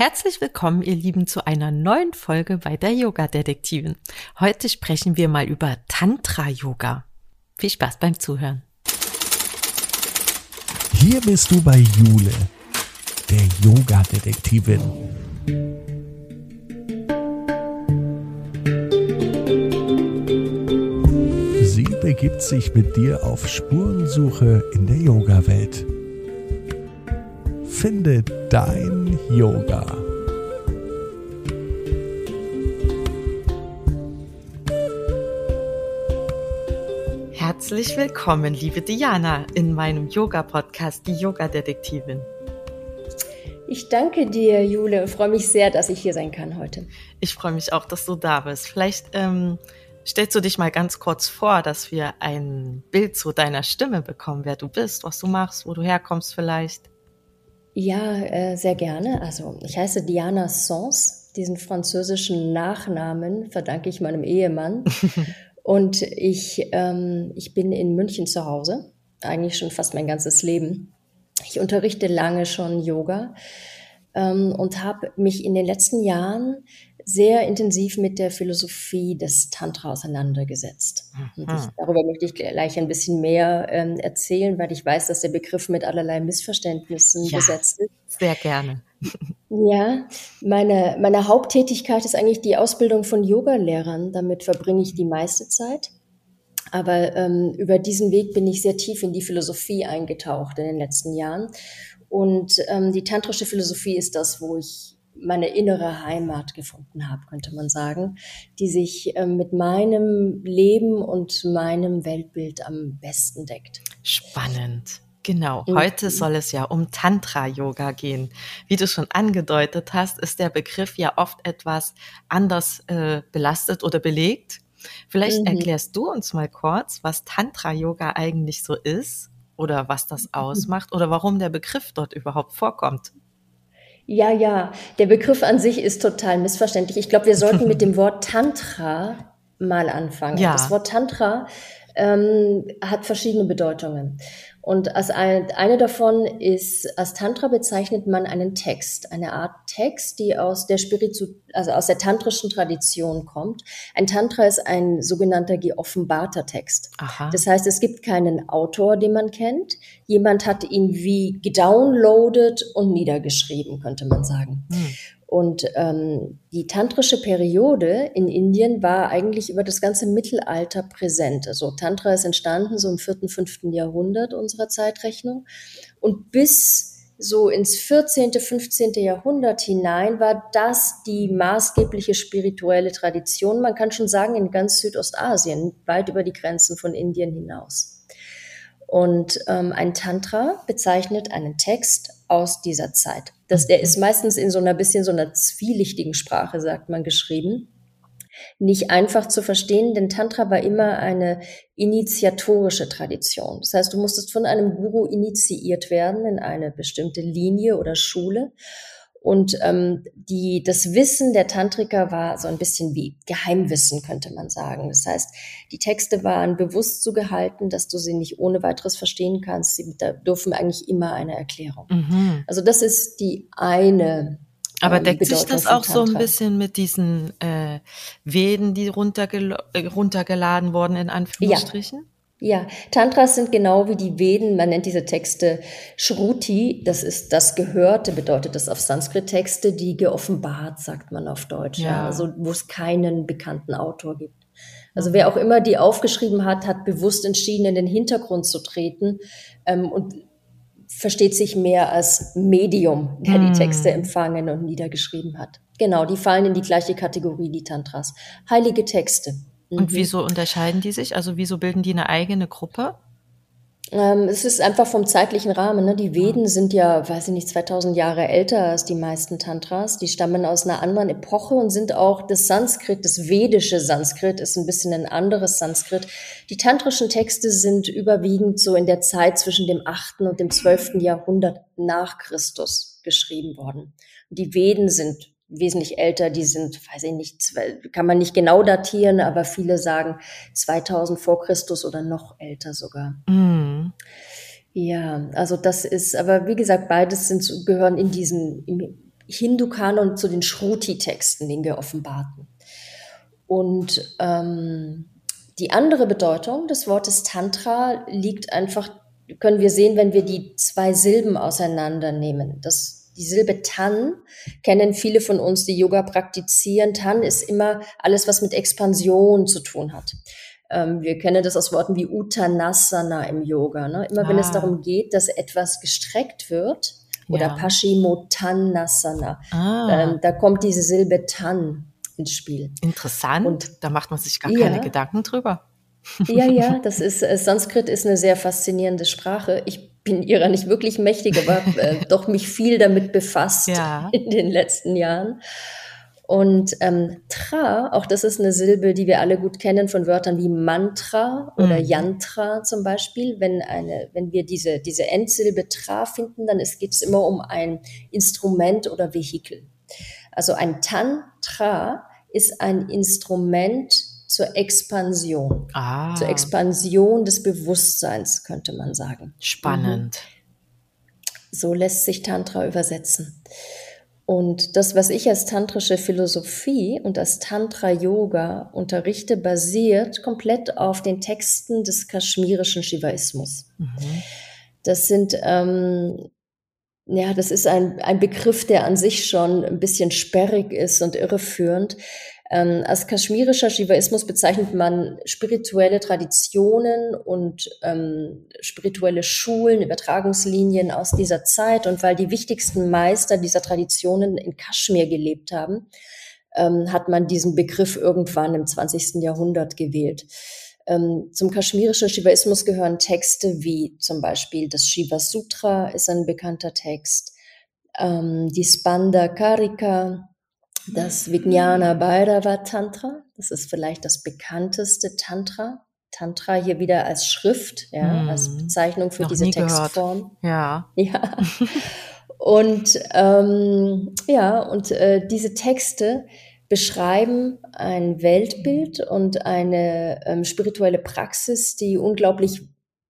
Herzlich willkommen, ihr Lieben, zu einer neuen Folge bei der Yoga-Detektivin. Heute sprechen wir mal über Tantra-Yoga. Viel Spaß beim Zuhören. Hier bist du bei Jule, der Yoga-Detektivin. Sie begibt sich mit dir auf Spurensuche in der Yoga-Welt. Finde dein Yoga. Herzlich willkommen, liebe Diana, in meinem Yoga-Podcast, die Yoga-Detektivin. Ich danke dir, Jule, und freue mich sehr, dass ich hier sein kann heute. Ich freue mich auch, dass du da bist. Vielleicht ähm, stellst du dich mal ganz kurz vor, dass wir ein Bild zu deiner Stimme bekommen, wer du bist, was du machst, wo du herkommst vielleicht. Ja, äh, sehr gerne. Also ich heiße Diana Sens. Diesen französischen Nachnamen verdanke ich meinem Ehemann. Und ich, ähm, ich bin in München zu Hause, eigentlich schon fast mein ganzes Leben. Ich unterrichte lange schon Yoga ähm, und habe mich in den letzten Jahren sehr intensiv mit der Philosophie des Tantra auseinandergesetzt. Mhm. Ich, darüber möchte ich gleich ein bisschen mehr ähm, erzählen, weil ich weiß, dass der Begriff mit allerlei Missverständnissen ja, besetzt ist. Sehr gerne. Ja, meine, meine Haupttätigkeit ist eigentlich die Ausbildung von Yogalehrern. Damit verbringe ich die meiste Zeit. Aber ähm, über diesen Weg bin ich sehr tief in die Philosophie eingetaucht in den letzten Jahren. Und ähm, die tantrische Philosophie ist das, wo ich meine innere Heimat gefunden habe, könnte man sagen, die sich äh, mit meinem Leben und meinem Weltbild am besten deckt. Spannend. Genau, mhm. heute soll es ja um Tantra-Yoga gehen. Wie du schon angedeutet hast, ist der Begriff ja oft etwas anders äh, belastet oder belegt. Vielleicht mhm. erklärst du uns mal kurz, was Tantra-Yoga eigentlich so ist oder was das mhm. ausmacht oder warum der Begriff dort überhaupt vorkommt. Ja, ja, der Begriff an sich ist total missverständlich. Ich glaube, wir sollten mit dem Wort Tantra mal anfangen. Ja. Das Wort Tantra ähm, hat verschiedene Bedeutungen. Und als ein, eine davon ist, als Tantra bezeichnet man einen Text, eine Art Text, die aus der Spiritu also aus der tantrischen Tradition kommt. Ein Tantra ist ein sogenannter geoffenbarter Text. Aha. Das heißt, es gibt keinen Autor, den man kennt. Jemand hat ihn wie gedownloadet und niedergeschrieben, könnte man sagen. Hm. Und ähm, die tantrische Periode in Indien war eigentlich über das ganze Mittelalter präsent. Also Tantra ist entstanden so im vierten, fünften Jahrhundert unserer Zeitrechnung. Und bis so ins 14., 15. Jahrhundert hinein war das die maßgebliche spirituelle Tradition. Man kann schon sagen, in ganz Südostasien, weit über die Grenzen von Indien hinaus. Und ähm, ein Tantra bezeichnet einen Text aus dieser Zeit. Das, der ist meistens in so einer bisschen so einer zwielichtigen Sprache, sagt man, geschrieben. Nicht einfach zu verstehen, denn Tantra war immer eine initiatorische Tradition. Das heißt, du musstest von einem Guru initiiert werden in eine bestimmte Linie oder Schule. Und ähm, die, das Wissen der Tantriker war so ein bisschen wie Geheimwissen, könnte man sagen. Das heißt, die Texte waren bewusst so gehalten, dass du sie nicht ohne weiteres verstehen kannst. Sie dürfen eigentlich immer eine Erklärung. Mhm. Also das ist die eine. Aber ähm, deckt sich das auch so ein bisschen mit diesen äh, Veden, die runtergel runtergeladen wurden, in Anführungsstrichen? Ja. Ja, Tantras sind genau wie die Veden, man nennt diese Texte Shruti, das ist das Gehörte, bedeutet das auf Sanskrit Texte, die geoffenbart, sagt man auf Deutsch, ja. also wo es keinen bekannten Autor gibt. Also wer auch immer die aufgeschrieben hat, hat bewusst entschieden, in den Hintergrund zu treten ähm, und versteht sich mehr als Medium, der die hm. Texte empfangen und niedergeschrieben hat. Genau, die fallen in die gleiche Kategorie, die Tantras. Heilige Texte. Und mhm. wieso unterscheiden die sich? Also wieso bilden die eine eigene Gruppe? Ähm, es ist einfach vom zeitlichen Rahmen. Ne? Die Veden sind ja, weiß ich nicht, 2000 Jahre älter als die meisten Tantras. Die stammen aus einer anderen Epoche und sind auch das Sanskrit, das vedische Sanskrit ist ein bisschen ein anderes Sanskrit. Die tantrischen Texte sind überwiegend so in der Zeit zwischen dem 8. und dem 12. Jahrhundert nach Christus geschrieben worden. Die Veden sind wesentlich älter, die sind, weiß ich nicht, kann man nicht genau datieren, aber viele sagen 2000 vor Christus oder noch älter sogar. Mm. Ja, also das ist, aber wie gesagt, beides sind, gehören in diesen Hindu-Kanon zu den Shruti-Texten, den wir offenbarten. Und ähm, die andere Bedeutung des Wortes Tantra liegt einfach, können wir sehen, wenn wir die zwei Silben auseinandernehmen. Das, die Silbe Tan kennen viele von uns, die Yoga praktizieren. Tan ist immer alles, was mit Expansion zu tun hat. Ähm, wir kennen das aus Worten wie Uttanasana im Yoga. Ne? Immer ah. wenn es ah. darum geht, dass etwas gestreckt wird, oder ja. Paschimottanasana. Ah. Ähm, da kommt diese Silbe Tan ins Spiel. Interessant. Und da macht man sich gar ja, keine Gedanken drüber. Ja, ja, das ist äh, Sanskrit ist eine sehr faszinierende Sprache. Ich bin ihrer nicht wirklich mächtig, aber äh, doch mich viel damit befasst ja. in den letzten Jahren. Und ähm, Tra, auch das ist eine Silbe, die wir alle gut kennen von Wörtern wie Mantra oder mhm. Yantra zum Beispiel. Wenn, eine, wenn wir diese, diese Endsilbe Tra finden, dann geht es immer um ein Instrument oder Vehikel. Also ein Tantra ist ein Instrument zur Expansion, ah. zur Expansion des Bewusstseins, könnte man sagen. Spannend. Mhm. So lässt sich Tantra übersetzen. Und das, was ich als tantrische Philosophie und als Tantra-Yoga unterrichte, basiert komplett auf den Texten des kaschmirischen Shivaismus. Mhm. Das sind, ähm, ja, das ist ein, ein Begriff, der an sich schon ein bisschen sperrig ist und irreführend. Ähm, als kaschmirischer Shivaismus bezeichnet man spirituelle Traditionen und ähm, spirituelle Schulen, Übertragungslinien aus dieser Zeit. Und weil die wichtigsten Meister dieser Traditionen in Kaschmir gelebt haben, ähm, hat man diesen Begriff irgendwann im 20. Jahrhundert gewählt. Ähm, zum kaschmirischen Shivaismus gehören Texte wie zum Beispiel das Shiva Sutra ist ein bekannter Text, ähm, die Spanda Karika, das Vijnana Bhairava Tantra. Das ist vielleicht das bekannteste Tantra. Tantra hier wieder als Schrift, ja, hm. als Bezeichnung für Noch diese Textform. Gehört. Ja. Ja. Und ähm, ja, und äh, diese Texte beschreiben ein Weltbild und eine ähm, spirituelle Praxis, die unglaublich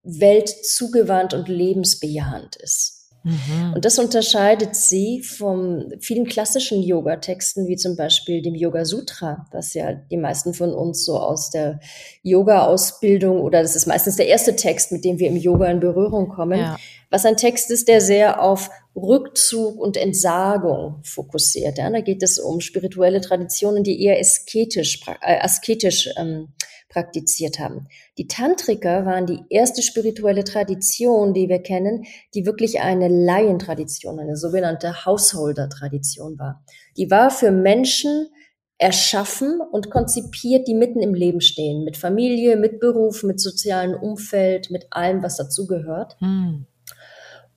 weltzugewandt und lebensbejahend ist. Mhm. Und das unterscheidet sie von vielen klassischen Yoga-Texten, wie zum Beispiel dem Yoga Sutra, das ja die meisten von uns so aus der Yoga-Ausbildung oder das ist meistens der erste Text, mit dem wir im Yoga in Berührung kommen, ja. was ein Text ist, der sehr auf Rückzug und Entsagung fokussiert. Ja, da geht es um spirituelle Traditionen, die eher asketisch, äh, asketisch ähm, praktiziert haben. Die Tantriker waren die erste spirituelle Tradition, die wir kennen, die wirklich eine Laientradition, eine sogenannte Householder-Tradition war. Die war für Menschen erschaffen und konzipiert, die mitten im Leben stehen, mit Familie, mit Beruf, mit sozialem Umfeld, mit allem, was dazugehört. Hm.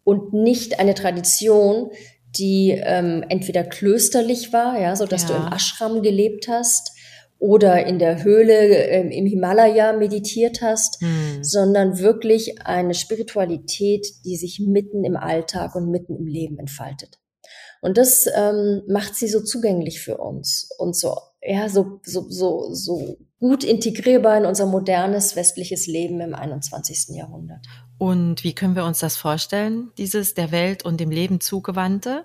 Und nicht eine Tradition, die ähm, entweder klösterlich war, ja, so dass ja. du im Ashram gelebt hast, oder in der Höhle äh, im Himalaya meditiert hast, hm. sondern wirklich eine Spiritualität, die sich mitten im Alltag und mitten im Leben entfaltet. Und das ähm, macht sie so zugänglich für uns und so, ja, so, so, so, so gut integrierbar in unser modernes westliches Leben im 21. Jahrhundert. Und wie können wir uns das vorstellen, dieses der Welt und dem Leben zugewandte?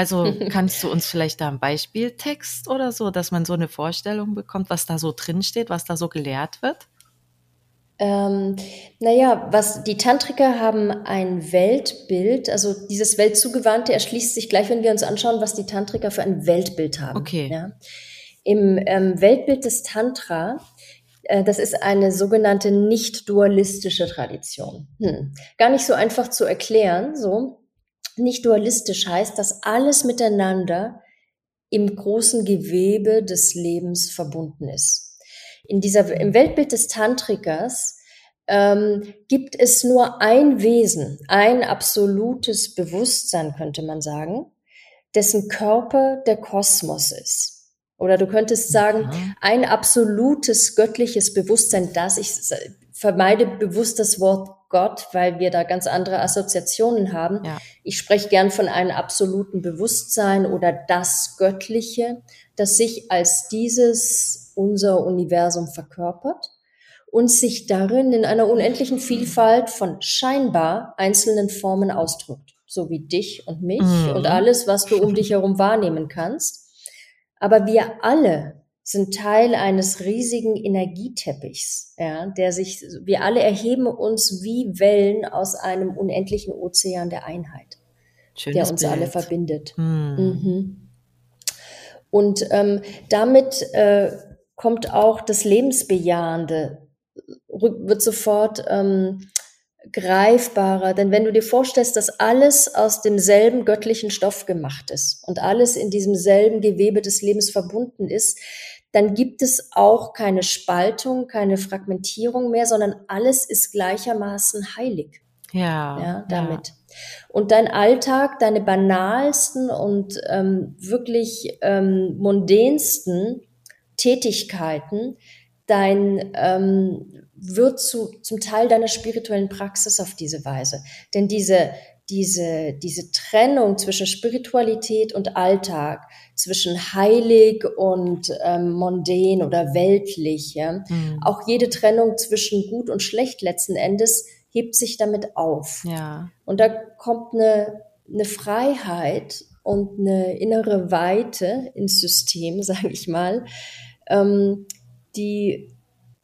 Also kannst du uns vielleicht da ein Beispieltext oder so, dass man so eine Vorstellung bekommt, was da so drin steht, was da so gelehrt wird? Ähm, naja, was die Tantriker haben ein Weltbild, also dieses Weltzugewandte erschließt sich gleich, wenn wir uns anschauen, was die Tantriker für ein Weltbild haben. Okay. Ja. Im ähm, Weltbild des Tantra, äh, das ist eine sogenannte nicht dualistische Tradition. Hm. Gar nicht so einfach zu erklären, so nicht dualistisch heißt, dass alles miteinander im großen Gewebe des Lebens verbunden ist. In dieser, Im Weltbild des Tantrikers ähm, gibt es nur ein Wesen, ein absolutes Bewusstsein, könnte man sagen, dessen Körper der Kosmos ist. Oder du könntest sagen, ein absolutes göttliches Bewusstsein, das ich vermeide bewusst das Wort Gott, weil wir da ganz andere Assoziationen haben. Ja. Ich spreche gern von einem absoluten Bewusstsein oder das Göttliche, das sich als dieses unser Universum verkörpert und sich darin in einer unendlichen Vielfalt von scheinbar einzelnen Formen ausdrückt. so wie dich und mich mhm. und alles, was du um dich herum wahrnehmen kannst. Aber wir alle sind Teil eines riesigen Energieteppichs, ja, der sich, wir alle erheben uns wie Wellen aus einem unendlichen Ozean der Einheit, Schönes der uns Bild. alle verbindet. Mhm. Mhm. Und ähm, damit äh, kommt auch das Lebensbejahende, wird sofort ähm, greifbarer. Denn wenn du dir vorstellst, dass alles aus demselben göttlichen Stoff gemacht ist und alles in diesem selben Gewebe des Lebens verbunden ist, dann gibt es auch keine Spaltung, keine Fragmentierung mehr, sondern alles ist gleichermaßen heilig. Ja. Ja, damit. Ja. Und dein Alltag, deine banalsten und ähm, wirklich ähm, mundänsten Tätigkeiten, dein ähm, wird zu, zum Teil deiner spirituellen Praxis auf diese Weise. Denn diese, diese, diese Trennung zwischen Spiritualität und Alltag, zwischen heilig und ähm, mondän oder weltlich, ja, mhm. auch jede Trennung zwischen gut und schlecht letzten Endes hebt sich damit auf. Ja. Und da kommt eine, eine Freiheit und eine innere Weite ins System, sage ich mal, ähm, die,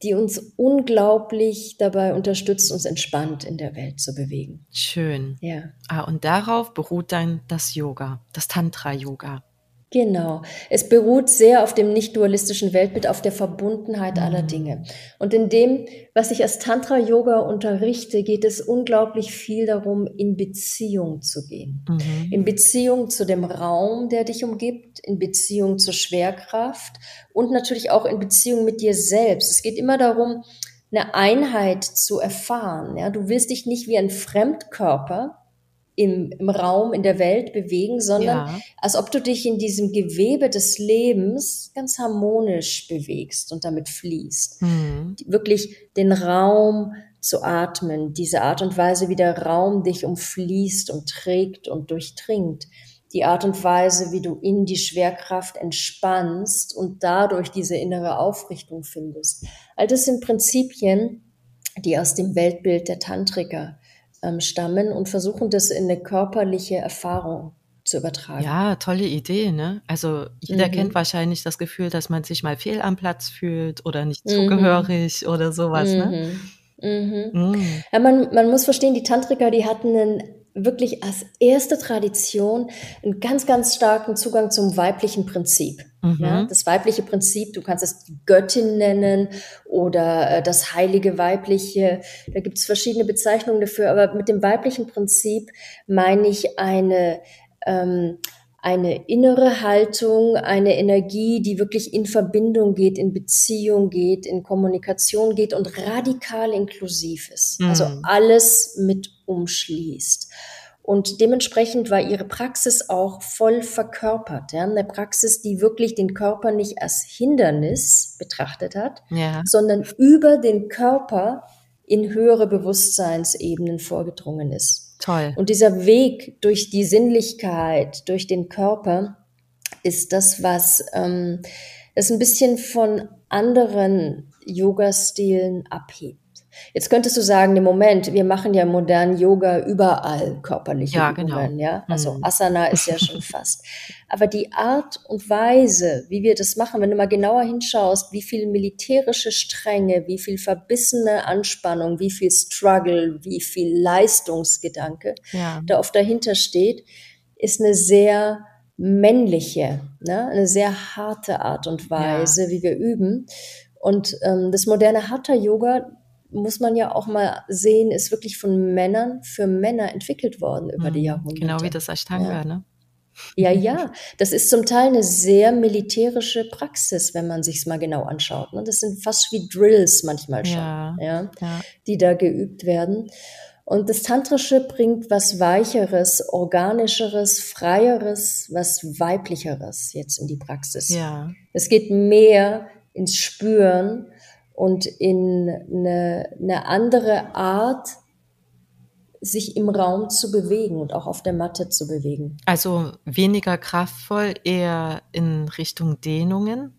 die uns unglaublich dabei unterstützt, uns entspannt in der Welt zu bewegen. Schön. Ja. Ah, und darauf beruht dann das Yoga, das Tantra-Yoga. Genau. Es beruht sehr auf dem nicht-dualistischen Weltbild, auf der Verbundenheit aller mhm. Dinge. Und in dem, was ich als Tantra-Yoga unterrichte, geht es unglaublich viel darum, in Beziehung zu gehen. Mhm. In Beziehung zu dem Raum, der dich umgibt, in Beziehung zur Schwerkraft und natürlich auch in Beziehung mit dir selbst. Es geht immer darum, eine Einheit zu erfahren. Ja, du willst dich nicht wie ein Fremdkörper im, im Raum, in der Welt bewegen, sondern ja. als ob du dich in diesem Gewebe des Lebens ganz harmonisch bewegst und damit fließt. Mhm. Wirklich den Raum zu atmen, diese Art und Weise, wie der Raum dich umfließt und trägt und durchdringt. Die Art und Weise, wie du in die Schwerkraft entspannst und dadurch diese innere Aufrichtung findest. All das sind Prinzipien, die aus dem Weltbild der Tantriker ähm, stammen und versuchen, das in eine körperliche Erfahrung zu übertragen. Ja, tolle Idee, ne? Also jeder mhm. kennt wahrscheinlich das Gefühl, dass man sich mal fehl am Platz fühlt oder nicht mhm. zugehörig oder sowas, ne? mhm. ne? Mhm. Ja, man, man muss verstehen, die Tantriker, die hatten einen wirklich als erste Tradition einen ganz, ganz starken Zugang zum weiblichen Prinzip. Mhm. Ja, das weibliche Prinzip, du kannst es die Göttin nennen oder äh, das heilige weibliche. Da gibt es verschiedene Bezeichnungen dafür, aber mit dem weiblichen Prinzip meine ich eine, ähm, eine innere Haltung, eine Energie, die wirklich in Verbindung geht, in Beziehung geht, in Kommunikation geht und radikal inklusiv ist. Also mhm. Also alles mit umschließt. Und dementsprechend war ihre Praxis auch voll verkörpert. Ja? Eine Praxis, die wirklich den Körper nicht als Hindernis betrachtet hat, ja. sondern über den Körper in höhere Bewusstseinsebenen vorgedrungen ist. Toll. Und dieser Weg durch die Sinnlichkeit, durch den Körper, ist das, was ähm, es ein bisschen von anderen Yoga-Stilen abhebt. Jetzt könntest du sagen, im Moment, wir machen ja modernen Yoga überall körperliche ja, genau. Übungen, ja. Also mhm. Asana ist ja schon fast. Aber die Art und Weise, wie wir das machen, wenn du mal genauer hinschaust, wie viel militärische Strenge, wie viel verbissene Anspannung, wie viel Struggle, wie viel Leistungsgedanke ja. da oft dahinter steht, ist eine sehr männliche, ne? eine sehr harte Art und Weise, ja. wie wir üben. Und ähm, das moderne Hatha-Yoga muss man ja auch mal sehen, ist wirklich von Männern für Männer entwickelt worden über die mhm. Jahrhunderte. Genau wie das Ashtanga, ja. ne? Ja, ja, das ist zum Teil eine sehr militärische Praxis, wenn man sich es mal genau anschaut. Ne? Das sind fast wie Drills manchmal schon, ja, ja, ja, die da geübt werden. Und das Tantrische bringt was Weicheres, Organischeres, Freieres, was Weiblicheres jetzt in die Praxis. Ja. Es geht mehr ins Spüren und in eine, eine andere Art, sich im Raum zu bewegen und auch auf der Matte zu bewegen. Also weniger kraftvoll, eher in Richtung Dehnungen?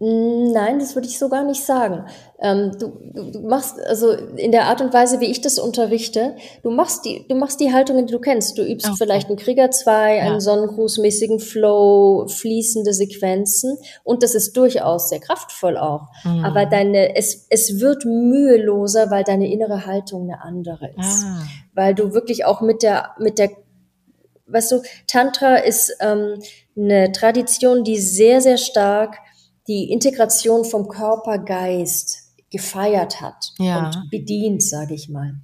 Nein, das würde ich so gar nicht sagen. Ähm, du, du, machst, also in der Art und Weise, wie ich das unterrichte, du machst die, du machst die Haltungen, die du kennst. Du übst okay. vielleicht einen Krieger 2, ja. einen sonnengrußmäßigen Flow, fließende Sequenzen und das ist durchaus sehr kraftvoll auch. Mhm. Aber deine, es, es wird müheloser, weil deine innere Haltung eine andere ist. Ah. Weil du wirklich auch mit der, mit der weißt du, Tantra ist ähm, eine Tradition, die sehr, sehr stark die Integration vom Körper-Geist gefeiert hat ja. und bedient, sage ich mal.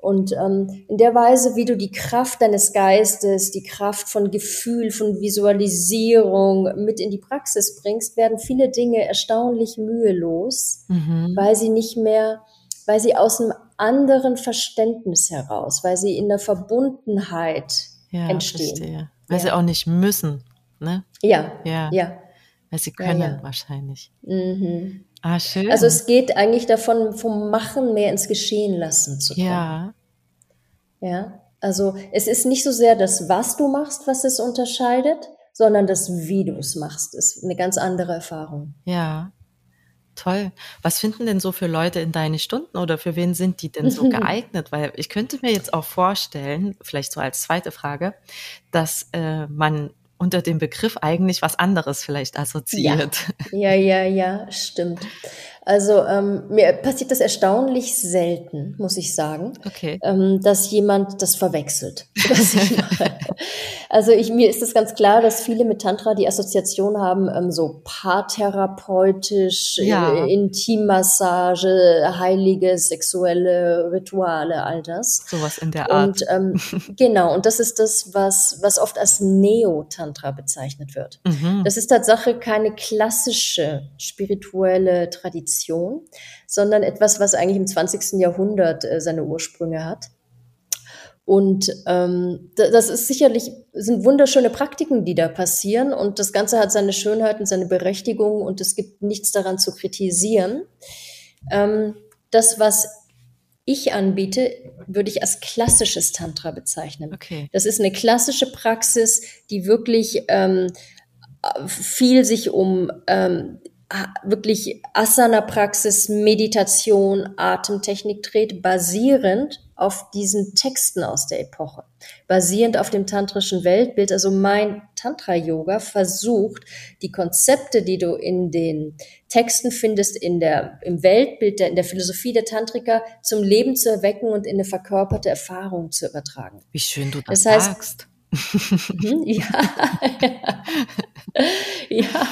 Und ähm, in der Weise, wie du die Kraft deines Geistes, die Kraft von Gefühl, von Visualisierung mit in die Praxis bringst, werden viele Dinge erstaunlich mühelos, mhm. weil sie nicht mehr, weil sie aus einem anderen Verständnis heraus, weil sie in der Verbundenheit ja, entstehen. Verstehe. Weil ja. sie auch nicht müssen. Ne? Ja, ja. ja. Weil sie können ja, ja. wahrscheinlich. Mhm. Ah, schön. Also es geht eigentlich davon, vom Machen mehr ins Geschehen lassen zu kommen. Ja. Ja. Also es ist nicht so sehr das, was du machst, was es unterscheidet, sondern das, wie du es machst, ist eine ganz andere Erfahrung. Ja. Toll. Was finden denn so für Leute in deine Stunden oder für wen sind die denn so geeignet? Weil ich könnte mir jetzt auch vorstellen, vielleicht so als zweite Frage, dass äh, man unter dem Begriff eigentlich was anderes vielleicht assoziiert. Ja, ja, ja, ja stimmt. Also ähm, mir passiert das erstaunlich selten, muss ich sagen, okay. ähm, dass jemand das verwechselt. also ich, mir ist es ganz klar, dass viele mit Tantra die Assoziation haben, ähm, so paartherapeutisch, ja. äh, Intimmassage, heilige sexuelle Rituale, all das. Sowas in der Art. Und ähm, genau, und das ist das, was, was oft als Neo-Tantra bezeichnet wird. Mhm. Das ist Tatsache keine klassische spirituelle Tradition Tradition, sondern etwas, was eigentlich im 20. Jahrhundert äh, seine Ursprünge hat. Und ähm, das ist sicherlich, sind wunderschöne Praktiken, die da passieren. Und das Ganze hat seine Schönheit und seine Berechtigung und es gibt nichts daran zu kritisieren. Ähm, das, was ich anbiete, würde ich als klassisches Tantra bezeichnen. Okay. Das ist eine klassische Praxis, die wirklich ähm, viel sich um ähm, wirklich Asana-Praxis, Meditation, Atemtechnik dreht, basierend auf diesen Texten aus der Epoche, basierend auf dem tantrischen Weltbild. Also mein Tantra-Yoga versucht, die Konzepte, die du in den Texten findest, in der, im Weltbild, der, in der Philosophie der Tantriker, zum Leben zu erwecken und in eine verkörperte Erfahrung zu übertragen. Wie schön du das, das heißt, sagst. Mhm, ja, ja, ja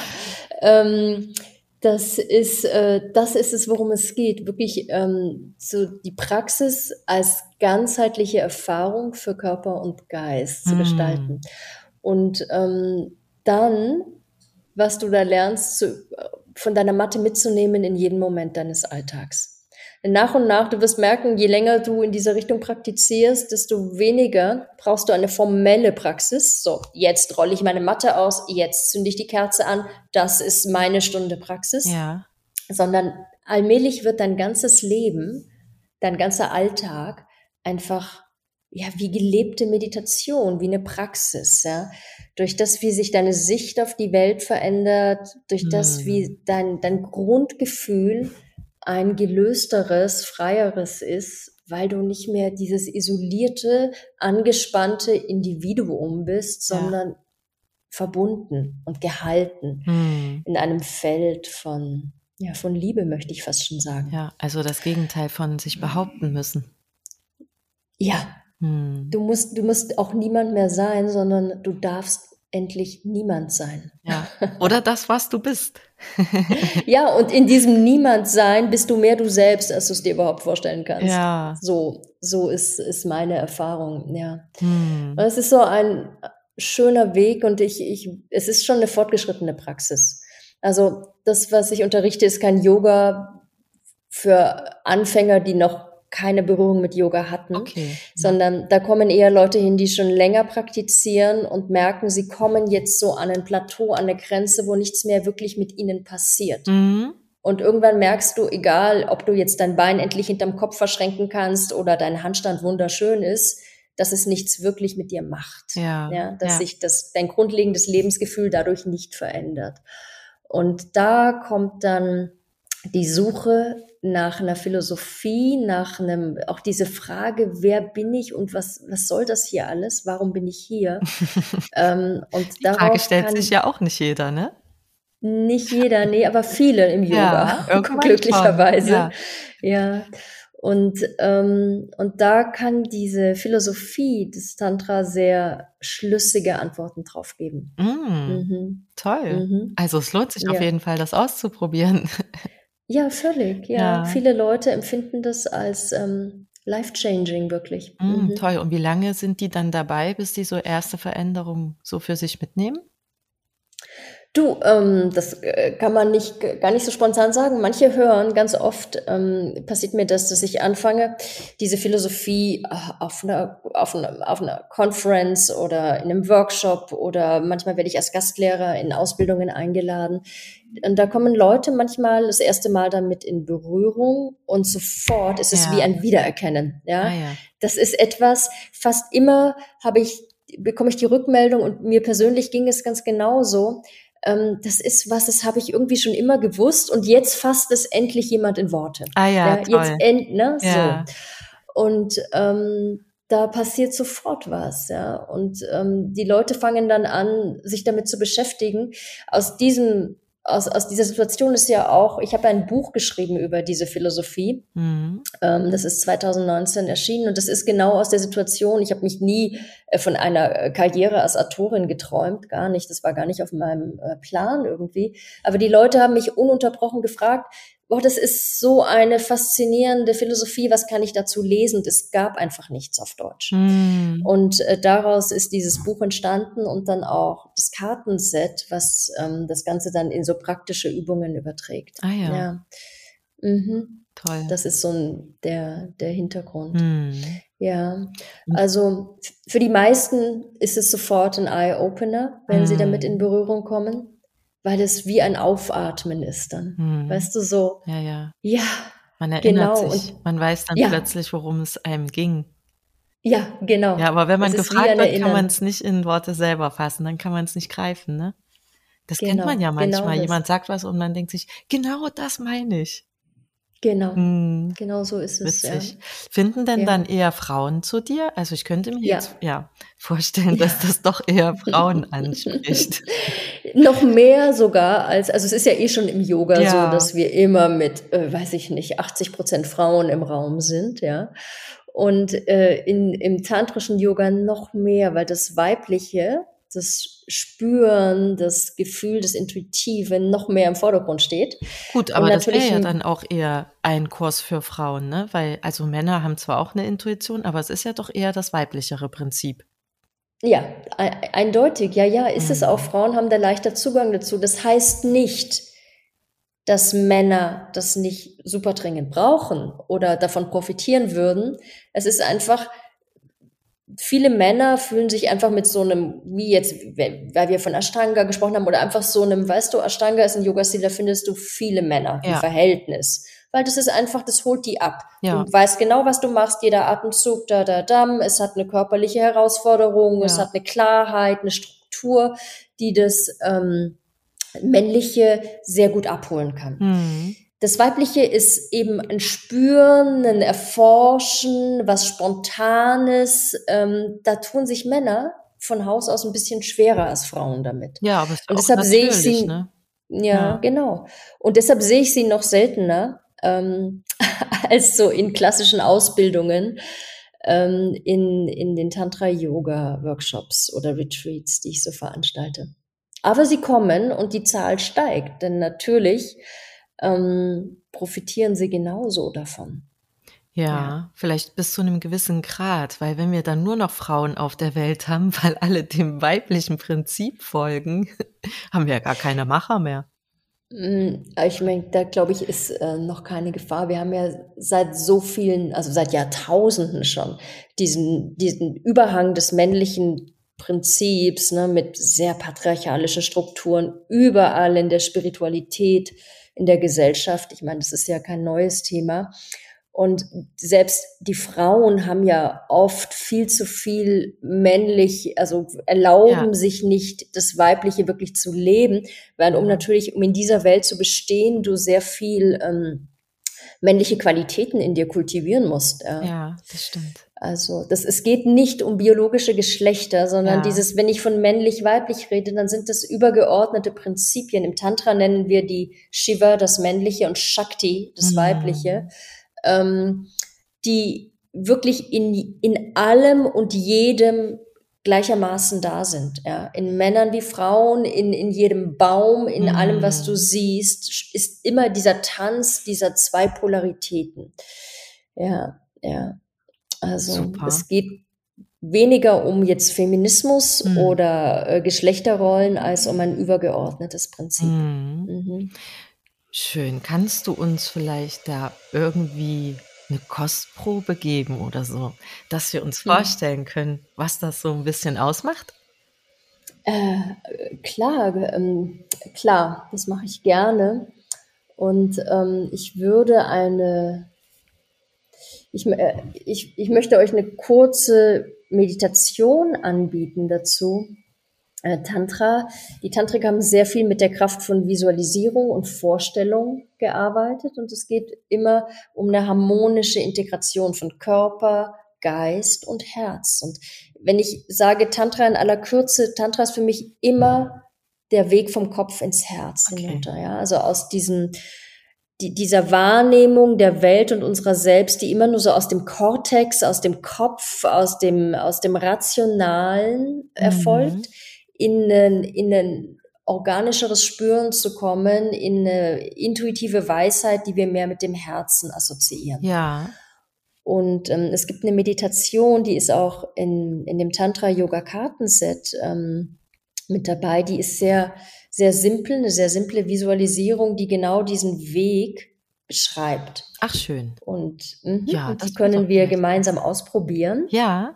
ähm, das ist, äh, das ist es, worum es geht. Wirklich ähm, so die Praxis als ganzheitliche Erfahrung für Körper und Geist zu hm. gestalten. Und ähm, dann, was du da lernst, zu, von deiner Matte mitzunehmen in jeden Moment deines Alltags nach und nach, du wirst merken, je länger du in dieser Richtung praktizierst, desto weniger brauchst du eine formelle Praxis. So, jetzt rolle ich meine Matte aus, jetzt zünde ich die Kerze an, das ist meine Stunde Praxis. Ja. Sondern allmählich wird dein ganzes Leben, dein ganzer Alltag einfach ja, wie gelebte Meditation, wie eine Praxis, ja. Durch das, wie sich deine Sicht auf die Welt verändert, durch das, wie mhm. dein, dein Grundgefühl ein gelösteres, freieres ist, weil du nicht mehr dieses isolierte, angespannte Individuum bist, sondern ja. verbunden und gehalten hm. in einem Feld von, ja, von Liebe, möchte ich fast schon sagen. Ja, also das Gegenteil von sich behaupten müssen. Ja. Hm. Du musst, du musst auch niemand mehr sein, sondern du darfst endlich niemand sein. Ja. Oder das, was du bist. ja, und in diesem Niemand-Sein bist du mehr du selbst, als du es dir überhaupt vorstellen kannst. Ja. So, so ist, ist meine Erfahrung, ja. Hm. Und es ist so ein schöner Weg und ich, ich, es ist schon eine fortgeschrittene Praxis. Also das, was ich unterrichte, ist kein Yoga für Anfänger, die noch keine Berührung mit Yoga hatten, okay. sondern da kommen eher Leute hin, die schon länger praktizieren und merken, sie kommen jetzt so an ein Plateau, an eine Grenze, wo nichts mehr wirklich mit ihnen passiert. Mhm. Und irgendwann merkst du, egal, ob du jetzt dein Bein endlich hinterm Kopf verschränken kannst oder dein Handstand wunderschön ist, dass es nichts wirklich mit dir macht. Ja, ja dass ja. sich das, dein grundlegendes Lebensgefühl dadurch nicht verändert. Und da kommt dann die Suche nach einer Philosophie, nach einem, auch diese Frage, wer bin ich und was, was soll das hier alles? Warum bin ich hier? ähm, und die Frage stellt sich ja auch nicht jeder, ne? Nicht jeder, nee, aber viele im Yoga, ja, glücklicherweise. Ja. ja. Und, ähm, und da kann diese Philosophie des Tantra sehr schlüssige Antworten drauf geben. Mm, mhm. Toll. Mhm. Also es lohnt sich ja. auf jeden Fall, das auszuprobieren. Ja, völlig. Ja. ja. Viele Leute empfinden das als ähm, life-changing wirklich. Mm, mhm. Toll. Und wie lange sind die dann dabei, bis die so erste Veränderungen so für sich mitnehmen? Du, ähm, das äh, kann man nicht gar nicht so spontan sagen. Manche hören ganz oft ähm, passiert mir das, dass ich anfange, diese Philosophie äh, auf einer auf einer auf einer Conference oder in einem Workshop oder manchmal werde ich als Gastlehrer in Ausbildungen eingeladen. Und da kommen Leute manchmal das erste Mal damit in Berührung und sofort ist es ja. wie ein Wiedererkennen. Ja? Ah, ja, das ist etwas. Fast immer habe ich bekomme ich die Rückmeldung und mir persönlich ging es ganz genauso ähm, das ist was, das habe ich irgendwie schon immer gewusst und jetzt fasst es endlich jemand in Worte. Ah ja, ja toll. jetzt end, ne, ja. so. Und ähm, da passiert sofort was, ja. Und ähm, die Leute fangen dann an, sich damit zu beschäftigen. Aus diesem aus, aus dieser Situation ist ja auch, ich habe ein Buch geschrieben über diese Philosophie. Mhm. Ähm, das ist 2019 erschienen und das ist genau aus der Situation. Ich habe mich nie äh, von einer äh, Karriere als Autorin geträumt, gar nicht. Das war gar nicht auf meinem äh, Plan irgendwie. Aber die Leute haben mich ununterbrochen gefragt, boah, das ist so eine faszinierende Philosophie, was kann ich dazu lesen? Es gab einfach nichts auf Deutsch. Mm. Und äh, daraus ist dieses Buch entstanden und dann auch das Kartenset, was ähm, das Ganze dann in so praktische Übungen überträgt. Ah ja. ja. Mhm. Toll. Das ist so ein, der, der Hintergrund. Mm. Ja, also für die meisten ist es sofort ein Eye-Opener, wenn mm. sie damit in Berührung kommen weil es wie ein Aufatmen ist dann. Hm. Weißt du, so. Ja, ja. Ja. Man erinnert genau. sich. Und, man weiß dann ja. plötzlich, worum es einem ging. Ja, genau. Ja, aber wenn man gefragt wird, kann man es nicht in Worte selber fassen, dann kann man es nicht greifen, ne? Das genau, kennt man ja manchmal. Genau Jemand sagt was und man denkt sich, genau das meine ich. Genau, hm. genau so ist es. Witzig. Ja. Finden denn ja. dann eher Frauen zu dir? Also ich könnte mir ja. jetzt ja, vorstellen, dass das doch eher Frauen anspricht. Noch mehr sogar als, also es ist ja eh schon im Yoga so, dass wir immer mit, äh, weiß ich nicht, 80 Prozent Frauen im Raum sind, ja. Und äh, in, im tantrischen Yoga noch mehr, weil das Weibliche das Spüren, das Gefühl, das Intuitive noch mehr im Vordergrund steht. Gut, aber das wäre ja dann auch eher ein Kurs für Frauen, ne? Weil, also Männer haben zwar auch eine Intuition, aber es ist ja doch eher das weiblichere Prinzip. Ja, eindeutig, ja, ja, ist mhm. es auch. Frauen haben da leichter Zugang dazu. Das heißt nicht, dass Männer das nicht super dringend brauchen oder davon profitieren würden. Es ist einfach, viele Männer fühlen sich einfach mit so einem, wie jetzt, weil wir von Ashtanga gesprochen haben, oder einfach so einem, weißt du, Ashtanga ist ein Yoga-Stil, da findest du viele Männer ja. im Verhältnis. Weil das ist einfach, das holt die ab. Ja. Du weißt genau, was du machst, jeder Atemzug, da, da, dam. Es hat eine körperliche Herausforderung, ja. es hat eine Klarheit, eine Struktur, die das ähm, Männliche sehr gut abholen kann. Mhm. Das Weibliche ist eben ein Spüren, ein Erforschen, was Spontanes. Ähm, da tun sich Männer von Haus aus ein bisschen schwerer als Frauen damit. Ja, aber und deshalb sehe ich sie. Ne? Ja, ja, genau. Und deshalb sehe ich sie noch seltener ähm, als so in klassischen Ausbildungen ähm, in, in den Tantra-Yoga-Workshops oder Retreats, die ich so veranstalte. Aber sie kommen und die Zahl steigt, denn natürlich ähm, profitieren sie genauso davon. Ja, ja, vielleicht bis zu einem gewissen Grad, weil wenn wir dann nur noch Frauen auf der Welt haben, weil alle dem weiblichen Prinzip folgen, haben wir ja gar keine Macher mehr. Mm, ich meine, da glaube ich, ist äh, noch keine Gefahr. Wir haben ja seit so vielen, also seit Jahrtausenden schon, diesen, diesen Überhang des männlichen Prinzips ne, mit sehr patriarchalischen Strukturen überall in der Spiritualität, in der Gesellschaft. Ich meine, das ist ja kein neues Thema. Und selbst die Frauen haben ja oft viel zu viel männlich, also erlauben ja. sich nicht, das Weibliche wirklich zu leben, weil um natürlich, um in dieser Welt zu bestehen, du sehr viel ähm, männliche Qualitäten in dir kultivieren musst. Ja, ja das stimmt. Also das, es geht nicht um biologische Geschlechter, sondern ja. dieses, wenn ich von männlich-weiblich rede, dann sind das übergeordnete Prinzipien. Im Tantra nennen wir die Shiva, das Männliche, und Shakti, das mhm. Weibliche ähm, die wirklich in, in allem und jedem gleichermaßen da sind. Ja? In Männern wie Frauen, in, in jedem Baum, in mhm. allem, was du siehst, ist immer dieser Tanz dieser zwei Polaritäten. Ja, ja. Also Super. es geht weniger um jetzt Feminismus mhm. oder äh, Geschlechterrollen als um ein übergeordnetes Prinzip. Mhm. Mhm. Schön. Kannst du uns vielleicht da irgendwie eine Kostprobe geben oder so, dass wir uns vorstellen können, was das so ein bisschen ausmacht? Äh, klar, ähm, klar, das mache ich gerne. Und ähm, ich würde eine, ich, äh, ich, ich möchte euch eine kurze Meditation anbieten dazu, äh, Tantra. Die Tantriker haben sehr viel mit der Kraft von Visualisierung und Vorstellung gearbeitet und es geht immer um eine harmonische Integration von Körper, Geist und Herz. Und wenn ich sage Tantra in aller Kürze, Tantra ist für mich immer der Weg vom Kopf ins Herz okay. hinunter. Ja? Also aus diesem die, dieser Wahrnehmung der Welt und unserer selbst, die immer nur so aus dem Kortex, aus dem Kopf, aus dem, aus dem Rationalen erfolgt, mhm in, in ein organischeres Spüren zu kommen, in eine intuitive Weisheit, die wir mehr mit dem Herzen assoziieren. Ja. Und ähm, es gibt eine Meditation, die ist auch in, in dem Tantra-Yoga-Kartenset ähm, mit dabei. Die ist sehr, sehr simpel, eine sehr simple Visualisierung, die genau diesen Weg beschreibt. Ach, schön. Und, mh, ja, und die können wir gemeinsam ausprobieren. Ja.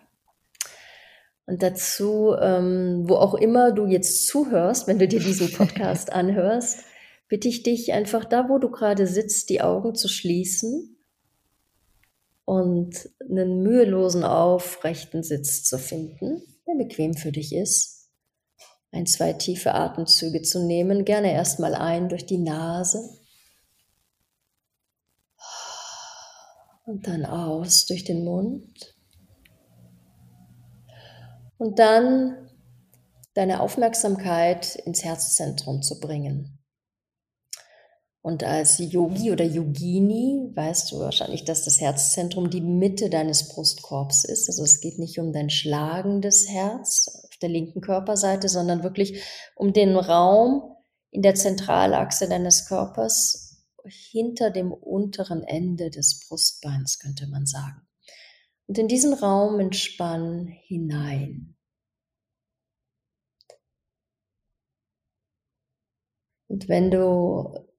Und dazu, ähm, wo auch immer du jetzt zuhörst, wenn du dir diesen Podcast anhörst, bitte ich dich einfach da, wo du gerade sitzt, die Augen zu schließen und einen mühelosen, aufrechten Sitz zu finden, der bequem für dich ist. Ein, zwei tiefe Atemzüge zu nehmen, gerne erstmal ein durch die Nase. Und dann aus durch den Mund. Und dann deine Aufmerksamkeit ins Herzzentrum zu bringen. Und als Yogi oder Yogini weißt du wahrscheinlich, dass das Herzzentrum die Mitte deines Brustkorbs ist. Also es geht nicht um dein schlagendes Herz auf der linken Körperseite, sondern wirklich um den Raum in der Zentralachse deines Körpers hinter dem unteren Ende des Brustbeins, könnte man sagen. Und in diesen Raum entspann hinein. Und wenn du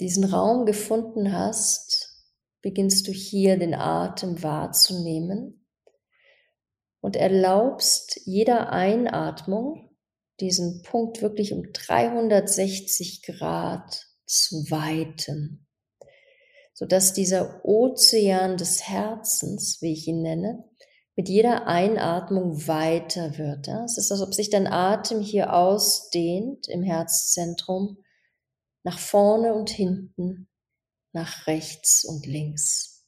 diesen Raum gefunden hast, beginnst du hier den Atem wahrzunehmen und erlaubst jeder Einatmung diesen Punkt wirklich um 360 Grad zu weiten sodass dieser Ozean des Herzens, wie ich ihn nenne, mit jeder Einatmung weiter wird. Es ist, als ob sich dein Atem hier ausdehnt im Herzzentrum, nach vorne und hinten, nach rechts und links.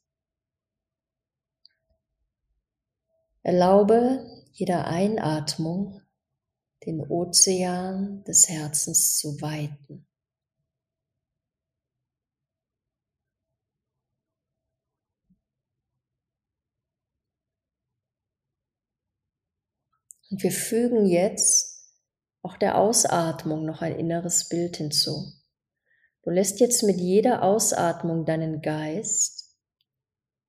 Erlaube jeder Einatmung den Ozean des Herzens zu weiten. Und wir fügen jetzt auch der Ausatmung noch ein inneres Bild hinzu. Du lässt jetzt mit jeder Ausatmung deinen Geist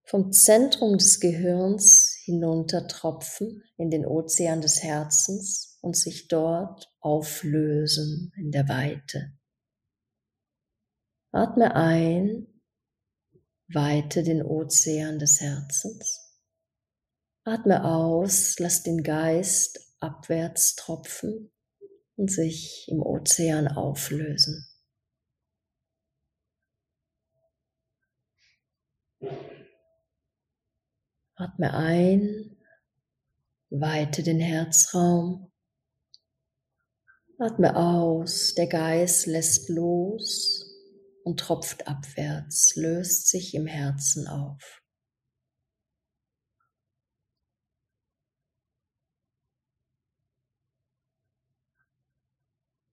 vom Zentrum des Gehirns hinuntertropfen in den Ozean des Herzens und sich dort auflösen in der Weite. Atme ein, weite den Ozean des Herzens. Atme aus, lass den Geist abwärts tropfen und sich im Ozean auflösen. Atme ein, weite den Herzraum. Atme aus, der Geist lässt los und tropft abwärts, löst sich im Herzen auf.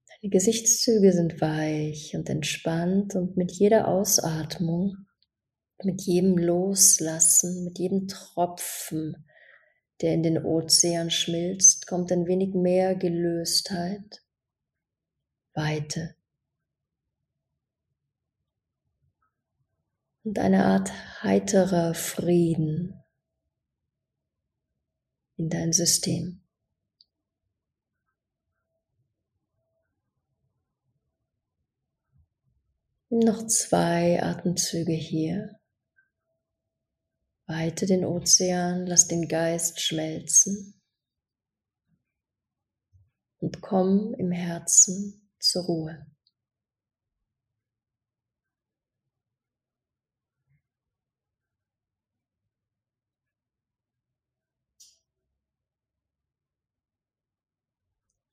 Deine Gesichtszüge sind weich und entspannt und mit jeder Ausatmung mit jedem Loslassen, mit jedem Tropfen, der in den Ozean schmilzt, kommt ein wenig mehr Gelöstheit, Weite und eine Art heiterer Frieden in dein System. Noch zwei Atemzüge hier. Weite den Ozean, lass den Geist schmelzen und komm im Herzen zur Ruhe.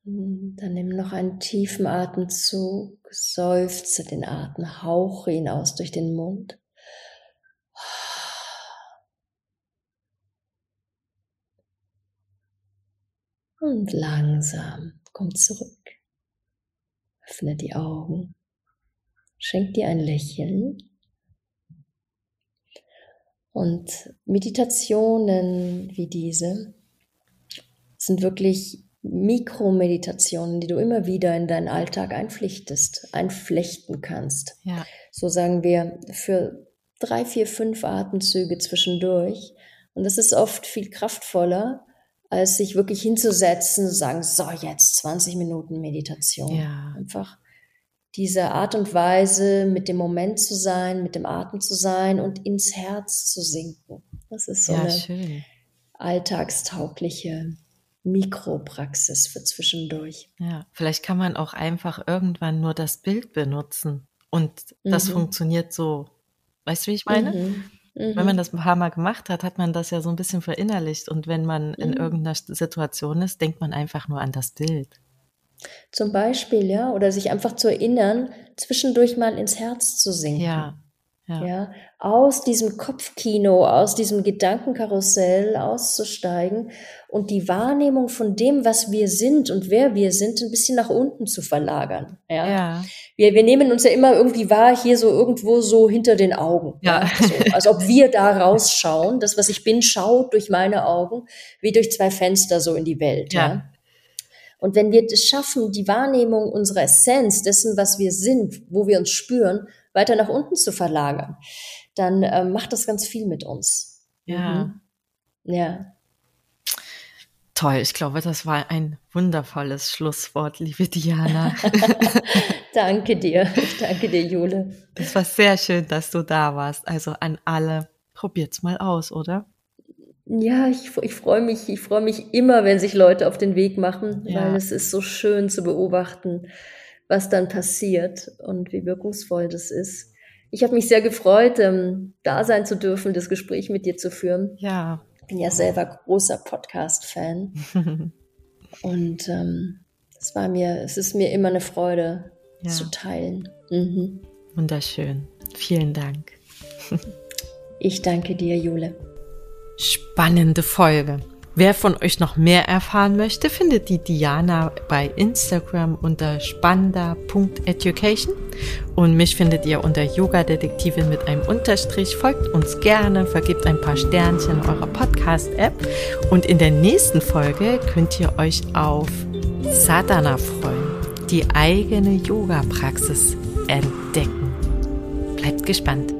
Dann nimm noch einen tiefen Atemzug, seufze den Atem, hauche ihn aus durch den Mund. Und langsam komm zurück. Öffne die Augen. Schenk dir ein Lächeln. Und Meditationen wie diese sind wirklich Mikromeditationen, die du immer wieder in deinen Alltag einpflichtest, einflechten kannst. Ja. So sagen wir für drei, vier, fünf Atemzüge zwischendurch. Und das ist oft viel kraftvoller, als sich wirklich hinzusetzen und sagen, so jetzt 20 Minuten Meditation. Ja. Einfach diese Art und Weise, mit dem Moment zu sein, mit dem Atem zu sein und ins Herz zu sinken. Das ist so ja, eine schön. alltagstaugliche Mikropraxis für zwischendurch. Ja, vielleicht kann man auch einfach irgendwann nur das Bild benutzen und das mhm. funktioniert so. Weißt du, wie ich meine? Mhm. Mhm. Wenn man das ein paar Mal gemacht hat, hat man das ja so ein bisschen verinnerlicht. Und wenn man in mhm. irgendeiner Situation ist, denkt man einfach nur an das Bild. Zum Beispiel, ja, oder sich einfach zu erinnern, zwischendurch mal ins Herz zu sinken. Ja. Ja. ja. aus diesem Kopfkino, aus diesem Gedankenkarussell auszusteigen und die Wahrnehmung von dem, was wir sind und wer wir sind, ein bisschen nach unten zu verlagern. Ja. ja. Wir, wir nehmen uns ja immer irgendwie wahr, hier so irgendwo so hinter den Augen. Ja. ja. So, als ob wir da rausschauen. Das, was ich bin, schaut durch meine Augen, wie durch zwei Fenster so in die Welt. Ja. Und wenn wir es schaffen, die Wahrnehmung unserer Essenz, dessen, was wir sind, wo wir uns spüren, weiter nach unten zu verlagern, dann äh, macht das ganz viel mit uns. Ja. Mhm. Ja. Toll, ich glaube, das war ein wundervolles Schlusswort, liebe Diana. danke dir, danke dir, Jule. Es war sehr schön, dass du da warst. Also an alle, probiert's mal aus, oder? Ja, ich, ich freue mich, ich freue mich immer, wenn sich Leute auf den Weg machen, ja. weil es ist so schön zu beobachten, was dann passiert und wie wirkungsvoll das ist. Ich habe mich sehr gefreut, ähm, da sein zu dürfen, das Gespräch mit dir zu führen. Ja. Ich bin ja selber großer Podcast-Fan. und ähm, es war mir, es ist mir immer eine Freude ja. zu teilen. Mhm. Wunderschön. Vielen Dank. ich danke dir, Jule. Spannende Folge. Wer von euch noch mehr erfahren möchte, findet die Diana bei Instagram unter spannender.education und mich findet ihr unter Yoga-Detektive mit einem Unterstrich. Folgt uns gerne, vergibt ein paar Sternchen eurer Podcast-App und in der nächsten Folge könnt ihr euch auf Sadhana freuen, die eigene Yoga-Praxis entdecken. Bleibt gespannt.